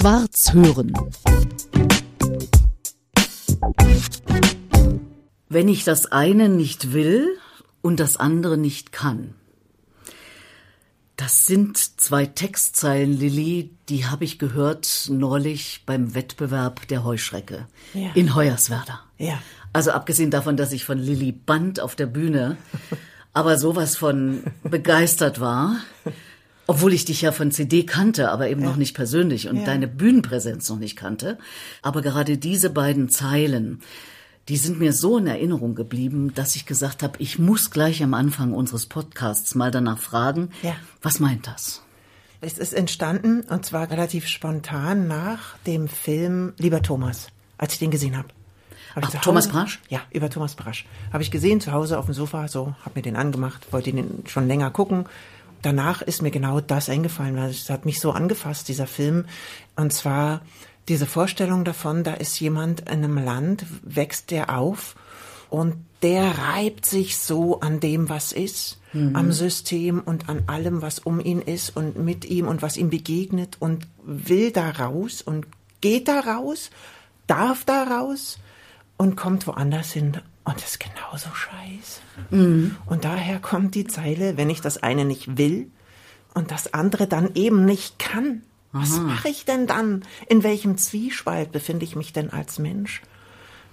Schwarz hören. Wenn ich das eine nicht will und das andere nicht kann. Das sind zwei Textzeilen, Lilly, die habe ich gehört neulich beim Wettbewerb der Heuschrecke Ja. in Hoyerswerda. Ja. Also abgesehen davon, dass ich von Lilly Band auf der Bühne aber sowas von begeistert war, obwohl ich dich ja von CD kannte, aber eben noch nicht persönlich und Ja. deine Bühnenpräsenz noch nicht kannte. Aber gerade diese beiden Zeilen, die sind mir so in Erinnerung geblieben, dass ich gesagt habe, ich muss gleich am Anfang unseres Podcasts mal danach fragen, Ja. was meint das? Es ist entstanden und zwar relativ spontan nach dem Film Lieber Thomas, als ich den gesehen habe. Hab Ach, Thomas Hause- Brasch? Ja, über Thomas Brasch. Habe ich gesehen zu Hause auf dem Sofa, so, habe mir den angemacht, wollte ihn schon länger gucken. Danach ist mir genau das eingefallen, weil es hat mich so angefasst, dieser Film. Und zwar diese Vorstellung davon, da ist jemand in einem Land, wächst der auf und der reibt sich so an dem, was ist, am System und an allem, was um ihn ist und mit ihm und was ihm begegnet und will da raus und geht da raus, darf da raus und kommt woanders hin und ist genauso scheiße. Und daher kommt die Zeile, wenn ich das eine nicht will und das andere dann eben nicht kann. Was mache ich denn dann? In welchem Zwiespalt befinde ich mich denn als Mensch?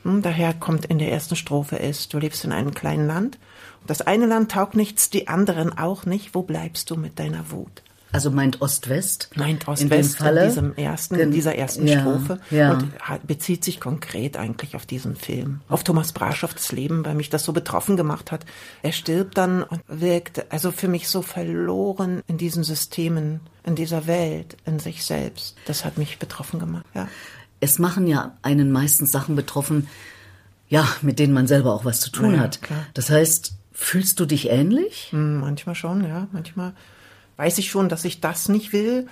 Hm, daher kommt in der ersten Strophe ist, du lebst in einem kleinen Land. Das eine Land taugt nichts, die anderen auch nicht. Wo bleibst du mit deiner Wut? Also meint Ost-West? Meint in Ost-West in, Falle? diesem ersten, in dieser ersten ja, Strophe Ja. und bezieht sich konkret eigentlich auf diesen Film, auf Thomas Brasch, auf das Leben, weil mich das so betroffen gemacht hat. Er stirbt dann und wirkt also für mich so verloren in diesen Systemen, in dieser Welt, in sich selbst. Das hat mich betroffen gemacht. Ja. es machen ja einen meistens Sachen betroffen, ja, mit denen man selber auch was zu tun Ja, hat. klar. Das heißt, fühlst du dich ähnlich? Hm, Manchmal schon, ja. Manchmal weiß ich schon, dass ich das nicht will.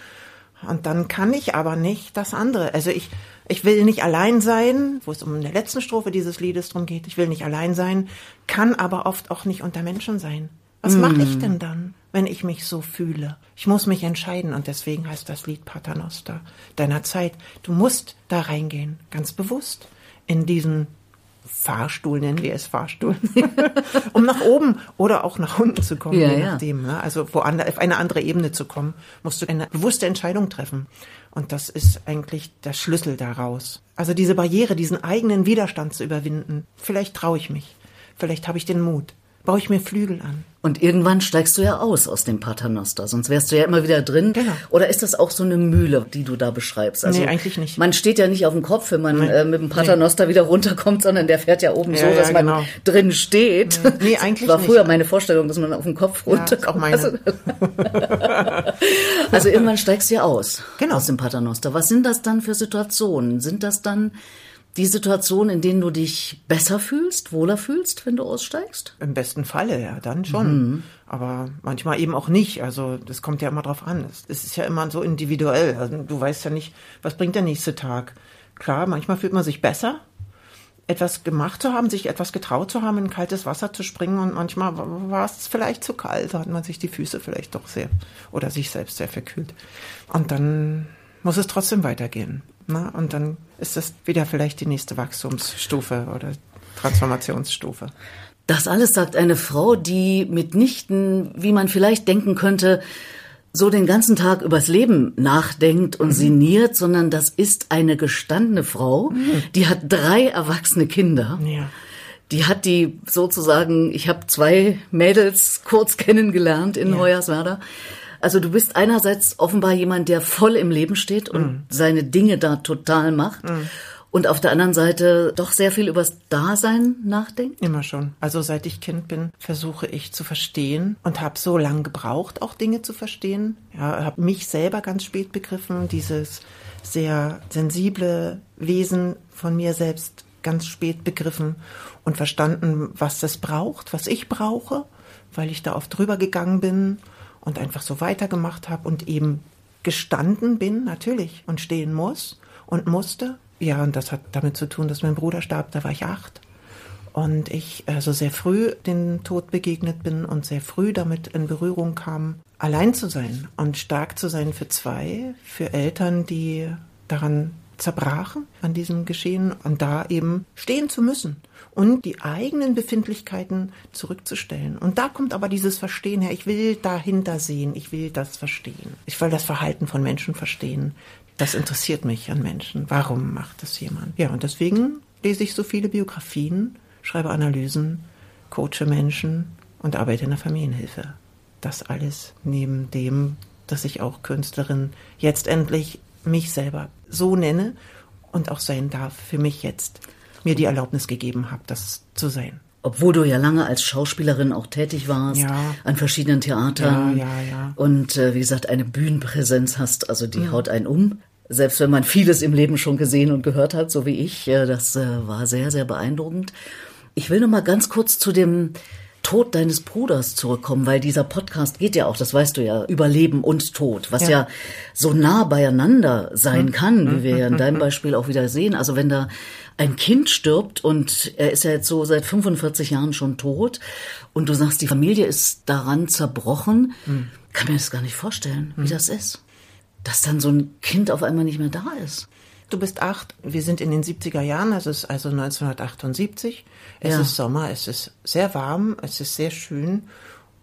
Und dann kann ich aber nicht das andere. Also ich, ich will nicht allein sein, wo es um der letzten Strophe dieses Liedes drum geht. Ich will nicht allein sein, kann aber oft auch nicht unter Menschen sein. Was mache ich denn dann, wenn ich mich so fühle? Ich muss mich entscheiden und deswegen heißt das Lied Paternoster deiner Zeit. Du musst da reingehen, ganz bewusst, in diesen Fahrstuhl, nennen wir es Fahrstuhl, um nach oben oder auch nach unten zu kommen, Ja, je nachdem. Ne? Also woanders, auf eine andere Ebene zu kommen, musst du eine bewusste Entscheidung treffen. Und das ist eigentlich der Schlüssel daraus. Also diese Barriere, diesen eigenen Widerstand zu überwinden. Vielleicht traue ich mich. Vielleicht habe ich den Mut. Baue ich mir Flügel an. Und irgendwann steigst du ja aus aus dem Paternoster, sonst wärst du ja immer wieder drin. Genau. Oder ist das auch so eine Mühle, die du da beschreibst? Also Nee, eigentlich nicht. Man steht ja nicht auf dem Kopf, wenn man Nee. äh, mit dem Paternoster wieder runterkommt, sondern der fährt ja oben Ja, so, ja, dass man genau. drin steht. Nee, eigentlich war nicht. früher meine Vorstellung, dass man auf dem Kopf Ja, runterkommt. auch meine. Also irgendwann steigst du ja aus Genau. aus dem Paternoster. Was sind das dann für Situationen? Sind das dann die Situationen, in denen du dich besser fühlst, wohler fühlst, wenn du aussteigst? Im besten Falle, ja, dann schon. Aber manchmal eben auch nicht. Also das kommt ja immer drauf an. Es, ist ja immer so individuell. Also, du weißt ja nicht, was bringt der nächste Tag. Klar, manchmal fühlt man sich besser, etwas gemacht zu haben, sich etwas getraut zu haben, in kaltes Wasser zu springen und manchmal wa- war es vielleicht zu kalt, da hat man sich die Füße vielleicht doch sehr oder sich selbst sehr verkühlt. Und dann muss es trotzdem weitergehen. Ne? Und dann ist das wieder vielleicht die nächste Wachstumsstufe oder Transformationsstufe. Das alles sagt eine Frau, die mitnichten, wie man vielleicht denken könnte, so den ganzen Tag übers Leben nachdenkt und sinniert, sondern das ist eine gestandene Frau, die hat drei erwachsene Kinder. Ja. Die hat die sozusagen, ich habe zwei Mädels kurz kennengelernt in Ja. Hoyerswerda. Also du bist einerseits offenbar jemand, der voll im Leben steht und seine Dinge da total macht. Und auf der anderen Seite doch sehr viel übers Dasein nachdenkt. Immer schon. Also seit ich Kind bin, versuche ich zu verstehen und habe so lange gebraucht, auch Dinge zu verstehen. Ja, habe mich selber ganz spät begriffen, dieses sehr sensible Wesen von mir selbst ganz spät begriffen und verstanden, was das braucht, was ich brauche, weil ich da oft drüber gegangen bin und einfach so weitergemacht habe und eben gestanden bin, natürlich, und stehen muss und musste. Ja, und das hat damit zu tun, dass mein Bruder starb, da war ich acht. Und ich also sehr früh dem Tod begegnet bin und sehr früh damit in Berührung kam, allein zu sein und stark zu sein für zwei, für Eltern, die daran zerbrachen, an diesem Geschehen, und da eben stehen zu müssen und die eigenen Befindlichkeiten zurückzustellen. Und da kommt aber dieses Verstehen her. Ich will dahinter sehen. Ich will das verstehen. Ich will das Verhalten von Menschen verstehen. Das interessiert mich an Menschen. Warum macht das jemand? Ja, und deswegen lese ich so viele Biografien, schreibe Analysen, coache Menschen und arbeite in der Familienhilfe. Das alles neben dem, dass ich auch Künstlerin jetzt endlich mich selber so nenne und auch sein darf für mich jetzt mir die Erlaubnis gegeben habe, das zu sein. Obwohl du ja lange als Schauspielerin auch tätig warst, ja. an verschiedenen Theatern ja, ja, und äh, wie gesagt eine Bühnenpräsenz hast, also die haut einen um. Selbst wenn man vieles im Leben schon gesehen und gehört hat, so wie ich, äh, das äh, war sehr, sehr beeindruckend. Ich will noch mal ganz kurz zu dem Tod deines Bruders zurückkommen, weil dieser Podcast geht ja auch, das weißt du ja, über Leben und Tod, was ja, ja so nah beieinander sein hm. kann, wie wir ja in deinem Beispiel auch wieder sehen. Also wenn da ein Kind stirbt und er ist ja jetzt so seit 45 Jahren schon tot und du sagst, die Familie ist daran zerbrochen, kann mir das gar nicht vorstellen, wie das ist. Dass dann so ein Kind auf einmal nicht mehr da ist. Du bist acht. Wir sind in den 70er Jahren, es ist also 1978. Es ja. ist Sommer, es ist sehr warm, es ist sehr schön.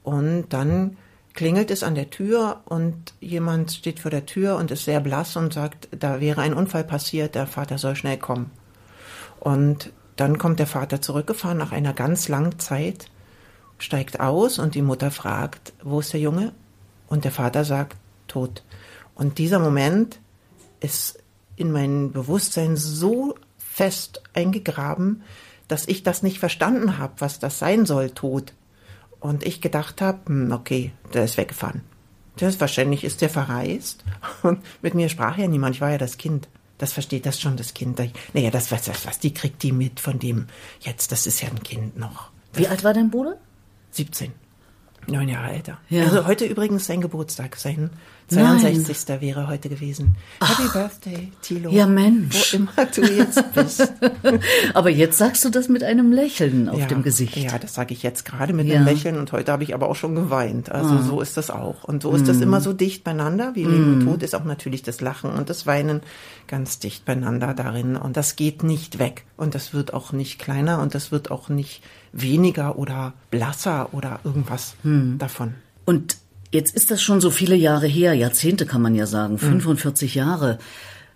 Und dann klingelt es an der Tür und jemand steht vor der Tür und ist sehr blass und sagt, da wäre ein Unfall passiert, der Vater soll schnell kommen. Und dann kommt der Vater zurückgefahren nach einer ganz langen Zeit, steigt aus und die Mutter fragt, wo ist der Junge? Und der Vater sagt, tot. Und dieser Moment ist in mein Bewusstsein so fest eingegraben, dass ich das nicht verstanden habe, was das sein soll, Tod. Und ich gedacht habe, hm, okay, der ist weggefahren. Das wahrscheinlich ist der verreist. Und mit mir sprach ja niemand, ich war ja das Kind. Das versteht das schon, das Kind. Naja, das was, was, was, die kriegt die mit von dem, jetzt, das ist ja ein Kind noch. Wie alt war dein Bruder? 17. Neun Jahre älter. Ja. Also heute übrigens sein Geburtstag, sein 62. Nein. wäre heute gewesen. Ach, Happy Birthday, Tilo. Ja, Mensch. Wo immer du jetzt bist. aber jetzt sagst du das mit einem Lächeln auf ja, dem Gesicht. Ja, das sage ich jetzt gerade mit ja. einem Lächeln und heute habe ich aber auch schon geweint. Also ah. so ist das auch. Und so ist mm. das immer so dicht beieinander. Wie Leben mm. und Tod ist auch natürlich das Lachen und das Weinen ganz dicht beieinander darin. Und das geht nicht weg. Und das wird auch nicht kleiner und das wird auch nicht weniger oder blasser oder irgendwas hm. davon. Und jetzt ist das schon so viele Jahre her, Jahrzehnte kann man ja sagen, 45 hm. Jahre.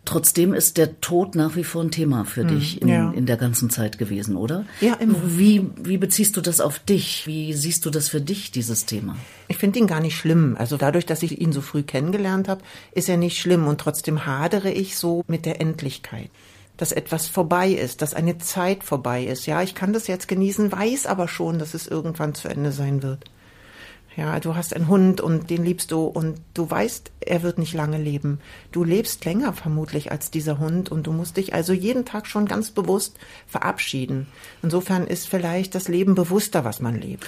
Trotzdem ist der Tod nach wie vor ein Thema für hm, dich in, ja. in der ganzen Zeit gewesen, oder? Ja, immer. Wie, wie beziehst du das auf dich? Wie siehst du das für dich, dieses Thema? Ich finde ihn gar nicht schlimm. Also dadurch, dass ich ihn so früh kennengelernt habe, ist er nicht schlimm. Und trotzdem hadere ich so mit der Endlichkeit dass etwas vorbei ist, dass eine Zeit vorbei ist. Ja, ich kann das jetzt genießen, weiß aber schon, dass es irgendwann zu Ende sein wird. Ja, du hast einen Hund und den liebst du und du weißt, er wird nicht lange leben. Du lebst länger vermutlich als dieser Hund und du musst dich also jeden Tag schon ganz bewusst verabschieden. Insofern ist vielleicht das Leben bewusster, was man lebt.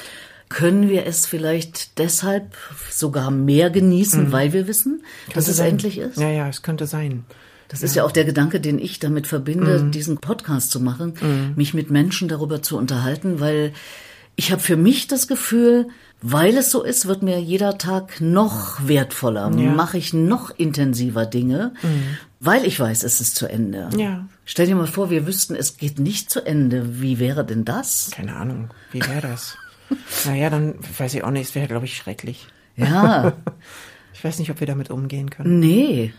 Können wir es vielleicht deshalb sogar mehr genießen, mhm. weil wir wissen, könnte dass es sein. endlich ist? Ja, ja, es könnte sein. Das ja. ist ja auch der Gedanke, den ich damit verbinde, mhm. diesen Podcast zu machen, mhm. mich mit Menschen darüber zu unterhalten, weil ich habe für mich das Gefühl, weil es so ist, wird mir jeder Tag noch wertvoller, ja. mache ich noch intensiver Dinge, mhm. weil ich weiß, es ist zu Ende. Ja. Stell dir mal vor, wir wüssten, es geht nicht zu Ende. Wie wäre denn das? Keine Ahnung. Wie wäre das? naja, dann weiß ich auch nicht, es wäre, glaube ich, schrecklich. Ja. Ich weiß nicht, ob wir damit umgehen können. Nee.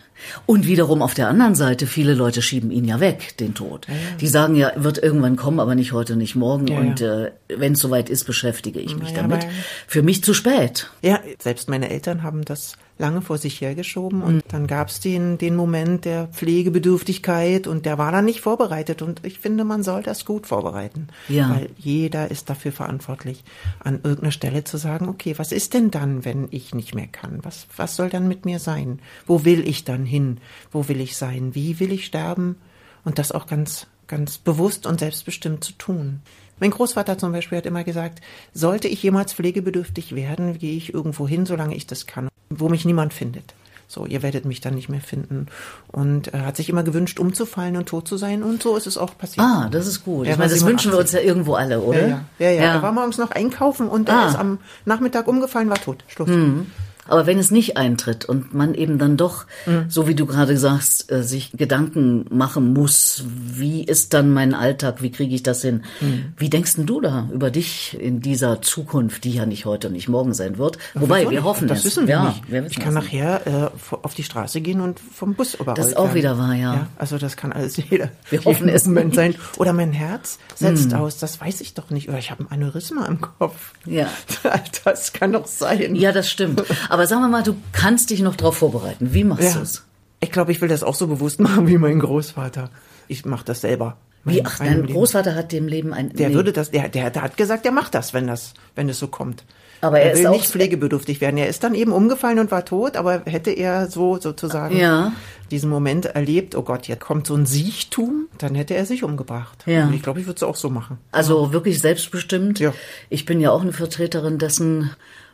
Und wiederum auf der anderen Seite, viele Leute schieben ihn ja weg, den Tod. Ja, ja. Die sagen ja, wird irgendwann kommen, aber nicht heute, nicht morgen. Ja, und äh, wenn es soweit ist, beschäftige ich mich damit. Für mich zu spät. Ja, selbst meine Eltern haben das lange vor sich hergeschoben und dann gab es den, den Moment der Pflegebedürftigkeit und der war dann nicht vorbereitet und ich finde, man soll das gut vorbereiten, ja. weil jeder ist dafür verantwortlich, an irgendeiner Stelle zu sagen, okay, was ist denn dann, wenn ich nicht mehr kann? Was, was soll dann mit mir sein? Wo will ich dann hin? Wo will ich sein? Wie will ich sterben? Und das auch ganz, ganz bewusst und selbstbestimmt zu tun. Mein Großvater zum Beispiel hat immer gesagt, sollte ich jemals pflegebedürftig werden, gehe ich irgendwo hin, solange ich das kann, wo mich niemand findet. So, ihr werdet mich dann nicht mehr finden. Und er hat sich immer gewünscht, umzufallen und tot zu sein. Und so ist es auch passiert. Ah, das ist gut. ich meine, das wünschen wir uns ja irgendwo alle, oder? Ja, ja. ja, ja. ja. Er war morgens noch einkaufen und ah. er ist am Nachmittag umgefallen, war tot. Schluss. Mhm. Aber wenn es nicht eintritt und man eben dann doch, mhm. so wie du gerade sagst, äh, sich Gedanken machen muss, wie ist dann mein Alltag, wie kriege ich das hin? Mhm. Wie denkst denn du da über dich in dieser Zukunft, die ja nicht heute und nicht morgen sein wird? Ach, Wobei, wir hoffen das es. wissen wir ja, nicht. ich kann nachher äh, auf die Straße gehen und vom Bus überrollt Das ist auch wieder wahr, ja. ja. Also das kann alles jeder. Wir hoffen es Moment sein. Oder mein Herz setzt mhm. aus, das weiß ich doch nicht. Oder ich habe ein Aneurysma im Kopf. Ja. Das kann doch sein. Ja, das stimmt. Aber sagen wir mal, du kannst dich noch darauf vorbereiten. Wie machst ja. du es? Ich glaube, ich will das auch so bewusst machen wie mein Großvater. Ich mache das selber. Wie, ach, dein Großvater hat dem Leben ein. Der nee. würde das, der, der, der hat gesagt, der macht das, wenn das, wenn es so kommt. Aber er, er will ist nicht pflegebedürftig werden. Er ist dann eben umgefallen und war tot, aber hätte er so sozusagen ja. diesen Moment erlebt, oh Gott, jetzt kommt so ein Siechtum, dann hätte er sich umgebracht. Ja. Und ich glaube, ich würde es auch so machen. Also ja. wirklich selbstbestimmt. Ja. Ich bin ja auch eine Vertreterin dessen,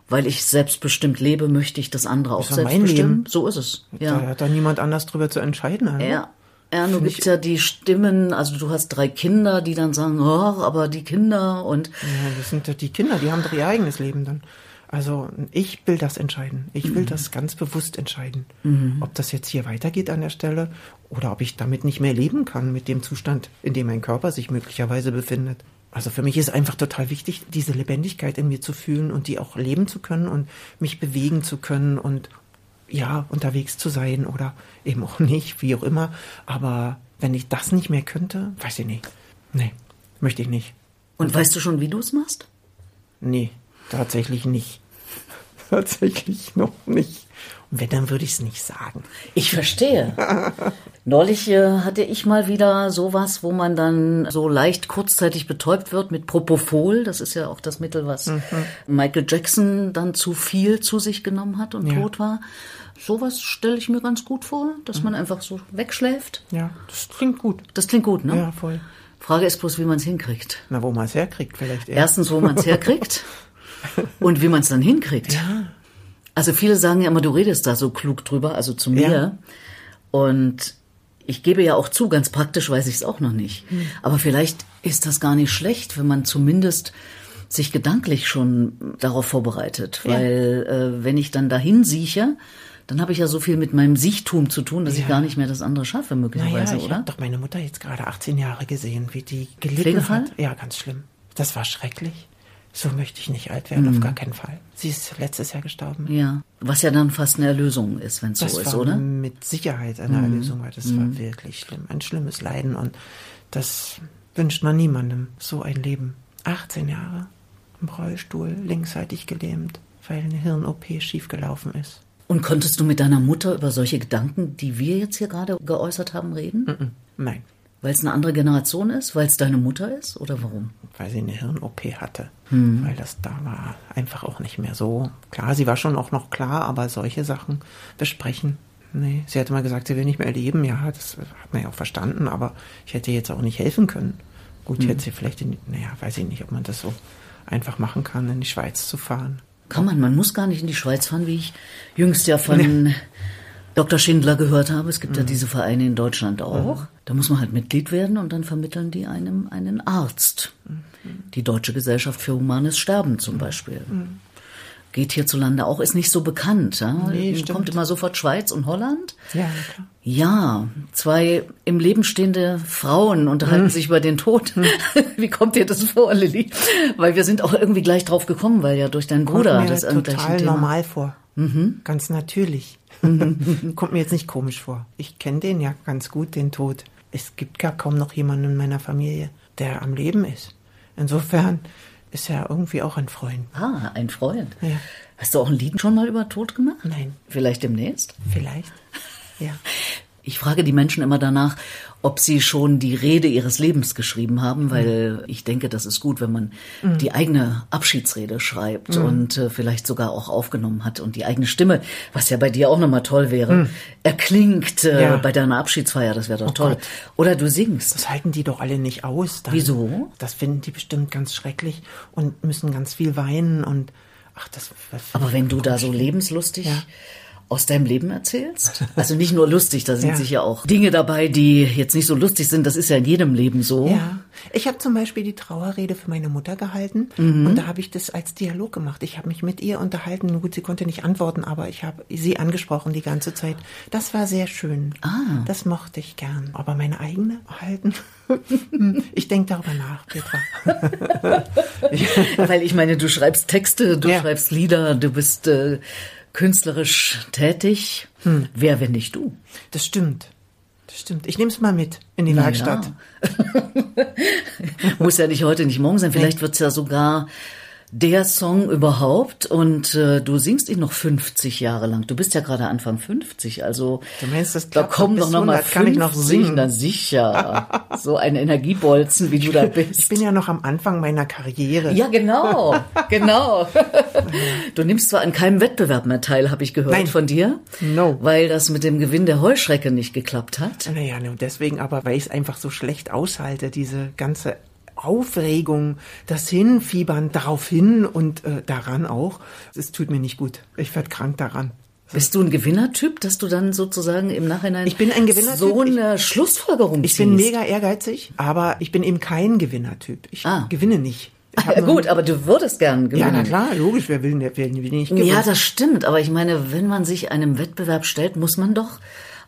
weil ich selbstbestimmt lebe, möchte ich das andere auch selbstbestimmen. So ist es. Ja. Da hat da niemand anders drüber zu entscheiden. Also. Ja. Ja, nur gibt's ja die Stimmen, also du hast drei Kinder, die dann sagen, oh, aber die Kinder und. Ja, das sind ja die Kinder, die haben doch ihr eigenes Leben dann. Also ich will das entscheiden. Ich will mhm. das ganz bewusst entscheiden. Mhm. Ob das jetzt hier weitergeht an der Stelle oder ob ich damit nicht mehr leben kann, mit dem Zustand, in dem mein Körper sich möglicherweise befindet. Also für mich ist einfach total wichtig, diese Lebendigkeit in mir zu fühlen und die auch leben zu können und mich bewegen zu können und ja, unterwegs zu sein oder eben auch nicht, wie auch immer. Aber wenn ich das nicht mehr könnte, weiß ich nicht. Nee, möchte ich nicht. Und, und weißt du schon, wie du es machst? Nee, tatsächlich nicht. tatsächlich noch nicht. Und wenn, dann würde ich es nicht sagen. Ich verstehe. Neulich äh, hatte ich mal wieder sowas, wo man dann so leicht kurzzeitig betäubt wird mit Propofol. Das ist ja auch das Mittel, was mhm. Michael Jackson dann zu viel zu sich genommen hat und ja. tot war. Sowas stelle ich mir ganz gut vor, dass mhm. man einfach so wegschläft. Ja, das klingt gut. Das klingt gut, ne? Ja, voll. Frage ist bloß, wie man es hinkriegt. Na, wo man es herkriegt vielleicht. Eher. Erstens, wo man es herkriegt und wie man es dann hinkriegt. Ja. Also viele sagen ja immer, du redest da so klug drüber, also zu mir. Ja. Und ich gebe ja auch zu, ganz praktisch weiß ich es auch noch nicht. Mhm. Aber vielleicht ist das gar nicht schlecht, wenn man zumindest sich gedanklich schon darauf vorbereitet. Weil ja. äh, wenn ich dann dahin sieche, dann habe ich ja so viel mit meinem Sichtum zu tun, dass ja. ich gar nicht mehr das andere schaffe, möglicherweise, naja, ich oder? Ich habe doch meine Mutter jetzt gerade 18 Jahre gesehen, wie die gelitten Pflegefall? hat. Ja, ganz schlimm. Das war schrecklich so möchte ich nicht alt werden, mhm. auf gar keinen Fall. Sie ist letztes Jahr gestorben. Ja, was ja dann fast eine Erlösung ist, wenn es so ist, war oder? Mit Sicherheit eine mhm. Erlösung, weil das mhm. war wirklich schlimm, ein schlimmes Leiden und das wünscht man niemandem, so ein Leben. 18 Jahre im Rollstuhl, linksseitig gelähmt, weil eine Hirn-OP schiefgelaufen ist. Und konntest du mit deiner Mutter über solche Gedanken, die wir jetzt hier gerade geäußert haben, reden? Nein. Weil es eine andere Generation ist? Weil es deine Mutter ist? Oder warum? Weil sie eine Hirn-OP hatte. Hm. Weil das da war einfach auch nicht mehr so. Klar, sie war schon auch noch klar, aber solche Sachen besprechen. Nee, sie hatte mal gesagt, sie will nicht mehr leben. Ja, das hat man ja auch verstanden, aber ich hätte jetzt auch nicht helfen können. Gut, hm. hätte sie vielleicht, in, naja, weiß ich nicht, ob man das so einfach machen kann, in die Schweiz zu fahren. Kann man, man muss gar nicht in die Schweiz fahren, wie ich jüngst ja von nee. Dr. Schindler gehört habe. Es gibt mhm. ja diese Vereine in Deutschland auch. Mhm. Da muss man halt Mitglied werden und dann vermitteln die einem einen Arzt. Mhm. Die Deutsche Gesellschaft für Humanes Sterben zum Beispiel. Mhm. Geht hierzulande auch, ist nicht so bekannt. Ja? Nee, Kommt immer sofort Schweiz und Holland. Ja, klar. Ja, zwei im Leben stehende Frauen unterhalten mhm. sich über den Tod. Mhm. Wie kommt dir das vor, Lilly? Weil wir sind auch irgendwie gleich drauf gekommen, weil ja durch deinen Bruder Kommt mir das total normal vor. Mhm. Ganz natürlich. Kommt mir jetzt nicht komisch vor. Ich kenne den ja ganz gut, den Tod. Es gibt gar kaum noch jemanden in meiner Familie, der am Leben ist. Insofern ist er irgendwie auch ein Freund. Ah, ein Freund. Ja. Hast du auch ein Lied schon mal über Tod gemacht? Nein. Vielleicht demnächst? Vielleicht. Ja. Ich frage die Menschen immer danach, ob sie schon die Rede ihres Lebens geschrieben haben, weil ich denke, das ist gut, wenn man mhm. die eigene Abschiedsrede schreibt mhm. und äh, vielleicht sogar auch aufgenommen hat und die eigene Stimme, was ja bei dir auch nochmal toll wäre, mhm. erklingt äh, ja. bei deiner Abschiedsfeier, das wäre doch oh toll. Gott. Oder du singst. Das halten die doch alle nicht aus. Dann. Wieso? Das finden die bestimmt ganz schrecklich und müssen ganz viel weinen und ach, das. Aber wenn du da so lebenslustig ja aus deinem Leben erzählst? Also nicht nur lustig, da sind Ja. sicher auch Dinge dabei, die jetzt nicht so lustig sind. Das ist ja in jedem Leben so. Ja, ich habe zum Beispiel die Trauerrede für meine Mutter gehalten Mhm. und da habe ich das als Dialog gemacht. Ich habe mich mit ihr unterhalten. Gut, sie konnte nicht antworten, aber ich habe sie angesprochen die ganze Zeit. Das war sehr schön. Ah. Das mochte ich gern. Aber meine eigene halten? ich denke darüber nach, Petra. Weil ich meine, du schreibst Texte, du Ja. schreibst Lieder, du bist äh, künstlerisch tätig. Hm. Wer, wenn nicht du? Das stimmt. Das stimmt. Ich nehme es mal mit in die Na Werkstatt. Muss ja nicht heute, nicht morgen sein. Vielleicht wird's ja sogar der Song überhaupt und äh, du singst ihn noch 50 Jahre lang. Du bist ja gerade Anfang 50, also Du meinst, das da kommen doch noch mal 100, kann ich noch 50, singen. Na sicher, so ein Energiebolzen, wie du da bist. Ich bin ja noch am Anfang meiner Karriere. ja, genau, genau. Du nimmst zwar an keinem Wettbewerb mehr teil, habe ich gehört Nein. von dir, No. weil das mit dem Gewinn der Heuschrecke nicht geklappt hat. Naja, deswegen aber, weil ich es einfach so schlecht aushalte, diese ganze Aufregung, das Hinfiebern darauf hin und äh, daran auch. Es tut mir nicht gut. Ich werd krank daran. Bist du ein Gewinnertyp, dass du dann sozusagen im Nachhinein Ich bin ein Gewinnertyp. so eine Schlussfolgerung Ich bin ziehst? mega ehrgeizig, aber ich bin eben kein Gewinnertyp. Ich Ah. gewinne nicht. Ich Ah, gut, aber du würdest gern Ja, gewinnen. na klar, logisch, wer will, wer will nicht gewinnen? Ja, das stimmt, aber ich meine, wenn man sich einem Wettbewerb stellt, muss man doch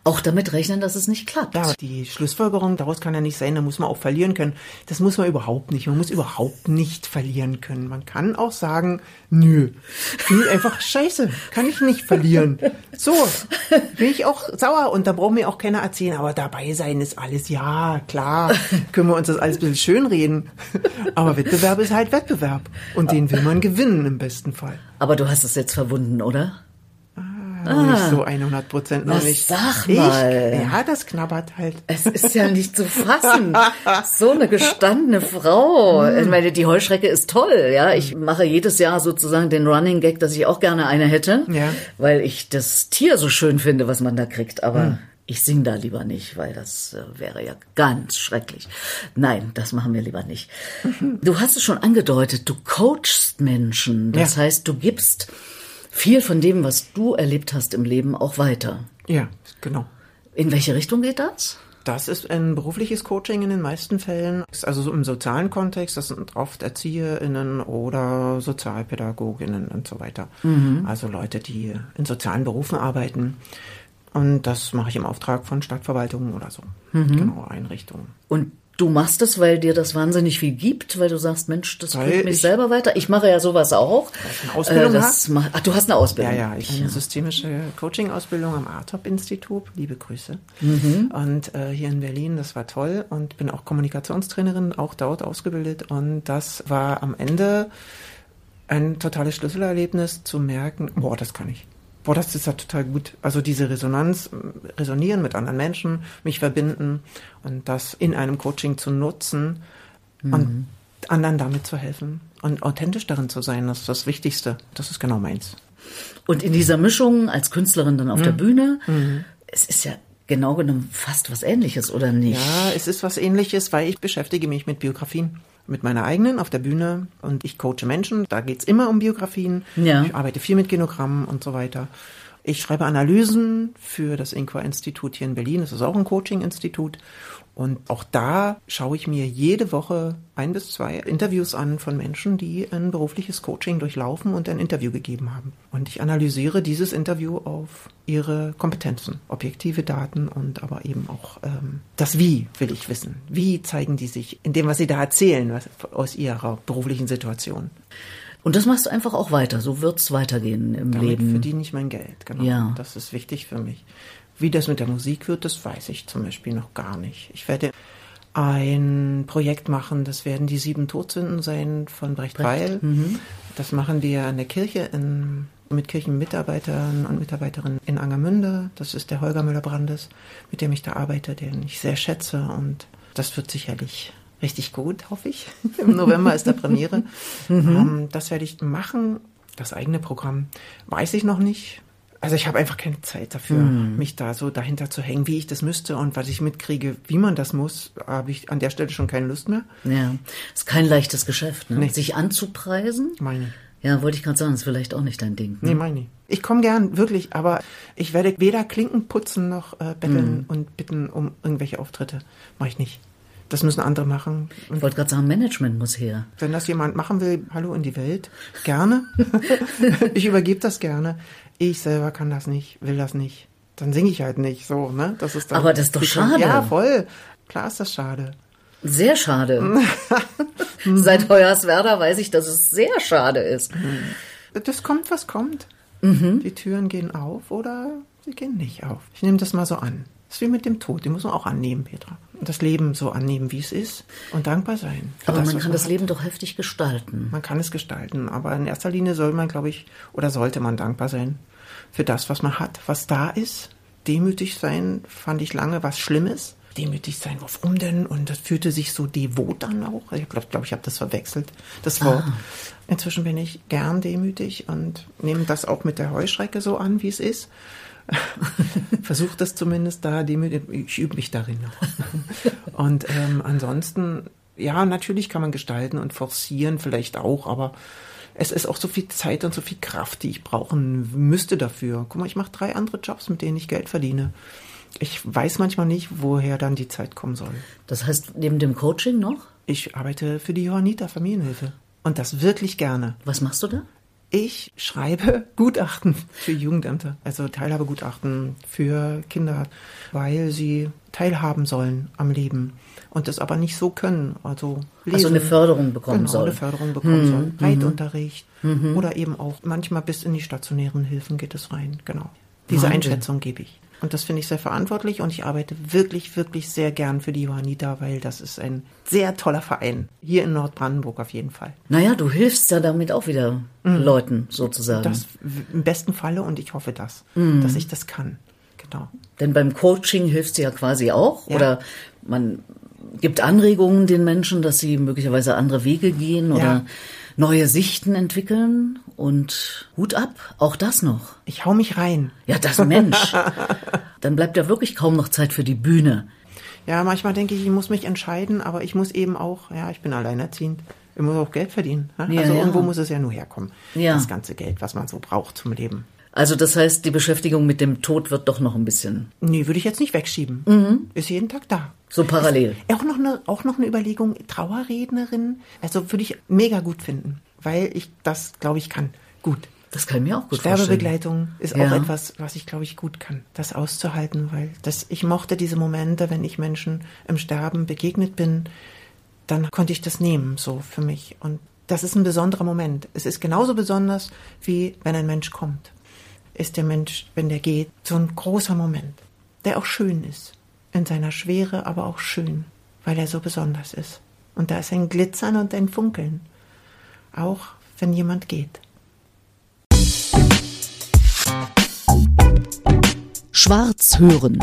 auch damit rechnen, dass es nicht klappt. Ja, die Schlussfolgerung daraus kann ja nicht sein, da muss man auch verlieren können. Das muss man überhaupt nicht. Man muss überhaupt nicht verlieren können. Man kann auch sagen, nö, finde ich einfach scheiße, kann ich nicht verlieren. So, bin ich auch sauer und da braucht mir auch keiner erzählen, aber dabei sein ist alles, ja, klar, können wir uns das alles ein bisschen schönreden. Aber Wettbewerb ist halt Wettbewerb und den will man gewinnen im besten Fall. Aber du hast es jetzt verwunden, oder? Aber nicht so 100 Prozent noch nicht. sag Ich, mal. ja, das knabbert halt. Es ist ja nicht zu fassen. So eine gestandene Frau. Hm. Ich meine, die Heuschrecke ist toll, ja. Ich mache jedes Jahr sozusagen den Running Gag, dass ich auch gerne eine hätte, Ja. weil ich das Tier so schön finde, was man da kriegt. Aber Hm. ich sing da lieber nicht, weil das äh, wäre ja ganz schrecklich. Nein, das machen wir lieber nicht. Du hast es schon angedeutet, du coachst Menschen. Das Ja. heißt, du gibst viel von dem, was du erlebt hast im Leben, auch weiter. Ja, genau. In welche Richtung geht das? Das ist ein berufliches Coaching in den meisten Fällen. Also so im sozialen Kontext, das sind oft ErzieherInnen oder SozialpädagogInnen und so weiter. Also Leute, die in sozialen Berufen arbeiten. Und das mache ich im Auftrag von Stadtverwaltungen oder so. Genau, Einrichtungen. Und du machst es, weil dir das wahnsinnig viel gibt, weil du sagst, Mensch, das Weil bringt mich ich- selber weiter. Ich mache ja sowas auch. eine Ausbildung das mach, ach, du hast eine Ausbildung. Ja, ja, ich habe eine systemische Coaching-Ausbildung am ARTOP-Institut. Liebe Grüße. Und äh, hier in Berlin, das war toll. Und bin auch Kommunikationstrainerin, auch dort ausgebildet. Und das war am Ende ein totales Schlüsselerlebnis zu merken, boah, das kann ich. Boah, das ist ja total gut. Also diese Resonanz, resonieren mit anderen Menschen, mich verbinden und das in einem Coaching zu nutzen und anderen damit zu helfen und authentisch darin zu sein, das ist das Wichtigste. Das ist genau meins. Und in dieser Mischung als Künstlerin dann auf Mhm. der Bühne, es ist ja genau genommen fast was Ähnliches, oder nicht? Ja, es ist was ähnliches, weil ich beschäftige mich mit Biografien. Mit meiner eigenen auf der Bühne und ich coache Menschen. Da geht's immer um Biografien. Ja. Ich arbeite viel mit Genogrammen und so weiter. Ich schreibe Analysen für das Inqua-Institut hier in Berlin. Das ist auch ein Coaching-Institut. Und auch da schaue ich mir jede Woche ein bis zwei Interviews an von Menschen, die ein berufliches Coaching durchlaufen und ein Interview gegeben haben. Und ich analysiere dieses Interview auf ihre Kompetenzen, objektive Daten und aber eben auch ähm, das Wie will ich wissen. Wie zeigen die sich in dem, was sie da erzählen, was, aus ihrer beruflichen Situation. Und das machst du einfach auch weiter. So wird's weitergehen im Damit Leben. verdiene ich mein Geld, genau. Ja. Das ist wichtig für mich. Wie das mit der Musik wird, das weiß ich zum Beispiel noch gar nicht. Ich werde ein Projekt machen, das werden die sieben Todsünden sein von Brecht, Weil. Mhm. Das machen wir an der Kirche in, mit Kirchenmitarbeitern und Mitarbeiterinnen in Angermünde. Das ist der Holger Müller-Brandes, mit dem ich da arbeite, den ich sehr schätze und das wird sicherlich richtig gut, hoffe ich. Im November ist der Premiere. Ähm, das werde ich machen. Das eigene Programm weiß ich noch nicht. Also ich habe einfach keine Zeit dafür, mich da so dahinter zu hängen, wie ich das müsste und was ich mitkriege, wie man das muss, habe ich an der Stelle schon keine Lust mehr. Ja, ist kein leichtes Geschäft, ne? Nee. Sich anzupreisen. Meine. Ja, wollte ich gerade sagen, ist vielleicht auch nicht dein Ding. Ne? Nee, meine. Ich komme gern, wirklich, aber ich werde weder Klinken putzen noch äh, betteln Mhm. und bitten um irgendwelche Auftritte. Mache ich nicht. Das müssen andere machen. Ich wollte gerade sagen, Management muss her. Wenn das jemand machen will, hallo in die Welt, gerne. ich übergebe das gerne. Ich selber kann das nicht, will das nicht. Dann singe ich halt nicht so, ne? Das ist dann Aber das ist doch schade. Ja, voll. Klar ist das schade. Sehr schade. Seit Hoyerswerda weiß ich, dass es sehr schade ist. Das kommt, was kommt. Mhm. Die Türen gehen auf oder sie gehen nicht auf. Ich nehme das mal so an. Das ist wie mit dem Tod. Den muss man auch annehmen, Petra. Und das Leben so annehmen, wie es ist und dankbar sein. Aber man was kann das hat. Leben doch heftig gestalten. Man kann es gestalten, aber in erster Linie soll man, glaube ich, oder sollte man dankbar sein für das, was man hat, was da ist. Demütig sein fand ich lange was Schlimmes. Demütig sein, warum denn? Und das fühlte sich so devot an auch. Ich glaube, glaub, ich habe das verwechselt, das Wort. Inzwischen bin ich gern demütig und nehme das auch mit der Heuschrecke so an, wie es ist. Versuche das zumindest da. Ich übe mich darin noch. Und ähm, ansonsten, ja, natürlich kann man gestalten und forcieren vielleicht auch, aber es ist auch so viel Zeit und so viel Kraft, die ich brauchen müsste dafür. Guck mal, ich mache drei andere Jobs, mit denen ich Geld verdiene. Ich weiß manchmal nicht, woher dann die Zeit kommen soll. Das heißt, neben dem Coaching noch? Ich arbeite für die Johanniter Familienhilfe. Und das wirklich gerne. Was machst du da? Ich schreibe Gutachten für Jugendämter, also Teilhabegutachten für Kinder, weil sie teilhaben sollen am Leben und das aber nicht so können. Also, lesen, Also eine Förderung bekommen genau, soll. eine Förderung bekommen sollen. Reitunterricht oder eben auch manchmal bis in die stationären Hilfen geht es rein. Genau. Diese Wahnsinn. Einschätzung gebe ich. Und das finde ich sehr verantwortlich und ich arbeite wirklich, wirklich sehr gern für die Johanniter, weil das ist ein sehr toller Verein. Hier in Nordbrandenburg auf jeden Fall. Naja, du hilfst ja damit auch wieder Leuten sozusagen. Das im besten Falle und ich hoffe das, dass ich das kann. Genau. Denn beim Coaching hilfst du ja quasi auch. Ja. Oder man gibt Anregungen den Menschen, dass sie möglicherweise andere Wege gehen oder Ja. Neue Sichten entwickeln. Und Hut ab, auch das noch. Ich hau mich rein. Ja, das Mensch. Dann bleibt ja wirklich kaum noch Zeit für die Bühne. Ja, manchmal denke ich, ich muss mich entscheiden, aber ich muss eben auch, ja, ich bin alleinerziehend. Ich muss auch Geld verdienen. Ne? Ja, also ja. irgendwo muss es ja nur herkommen. Ja. Das ganze Geld, was man so braucht zum Leben. Also das heißt, die Beschäftigung mit dem Tod wird doch noch ein bisschen Nee, würde ich jetzt nicht wegschieben. Ist jeden Tag da. so parallel. Auch noch eine, auch noch eine Überlegung, Trauerrednerin, also würde ich mega gut finden, weil ich das, glaube ich, kann. Gut. Das kann ich mir auch gut vorstellen. Sterbebegleitung ist Ja. auch etwas, was ich, glaube ich, gut kann, das auszuhalten, weil das, ich mochte diese Momente, wenn ich Menschen im Sterben begegnet bin, dann konnte ich das nehmen, so für mich. Und das ist ein besonderer Moment. Es ist genauso besonders, wie wenn ein Mensch kommt ist der Mensch, wenn der geht, so ein großer Moment, der auch schön ist. In seiner Schwere, aber auch schön, weil er so besonders ist. Und da ist ein Glitzern und ein Funkeln. Auch wenn jemand geht. Schwarz hören.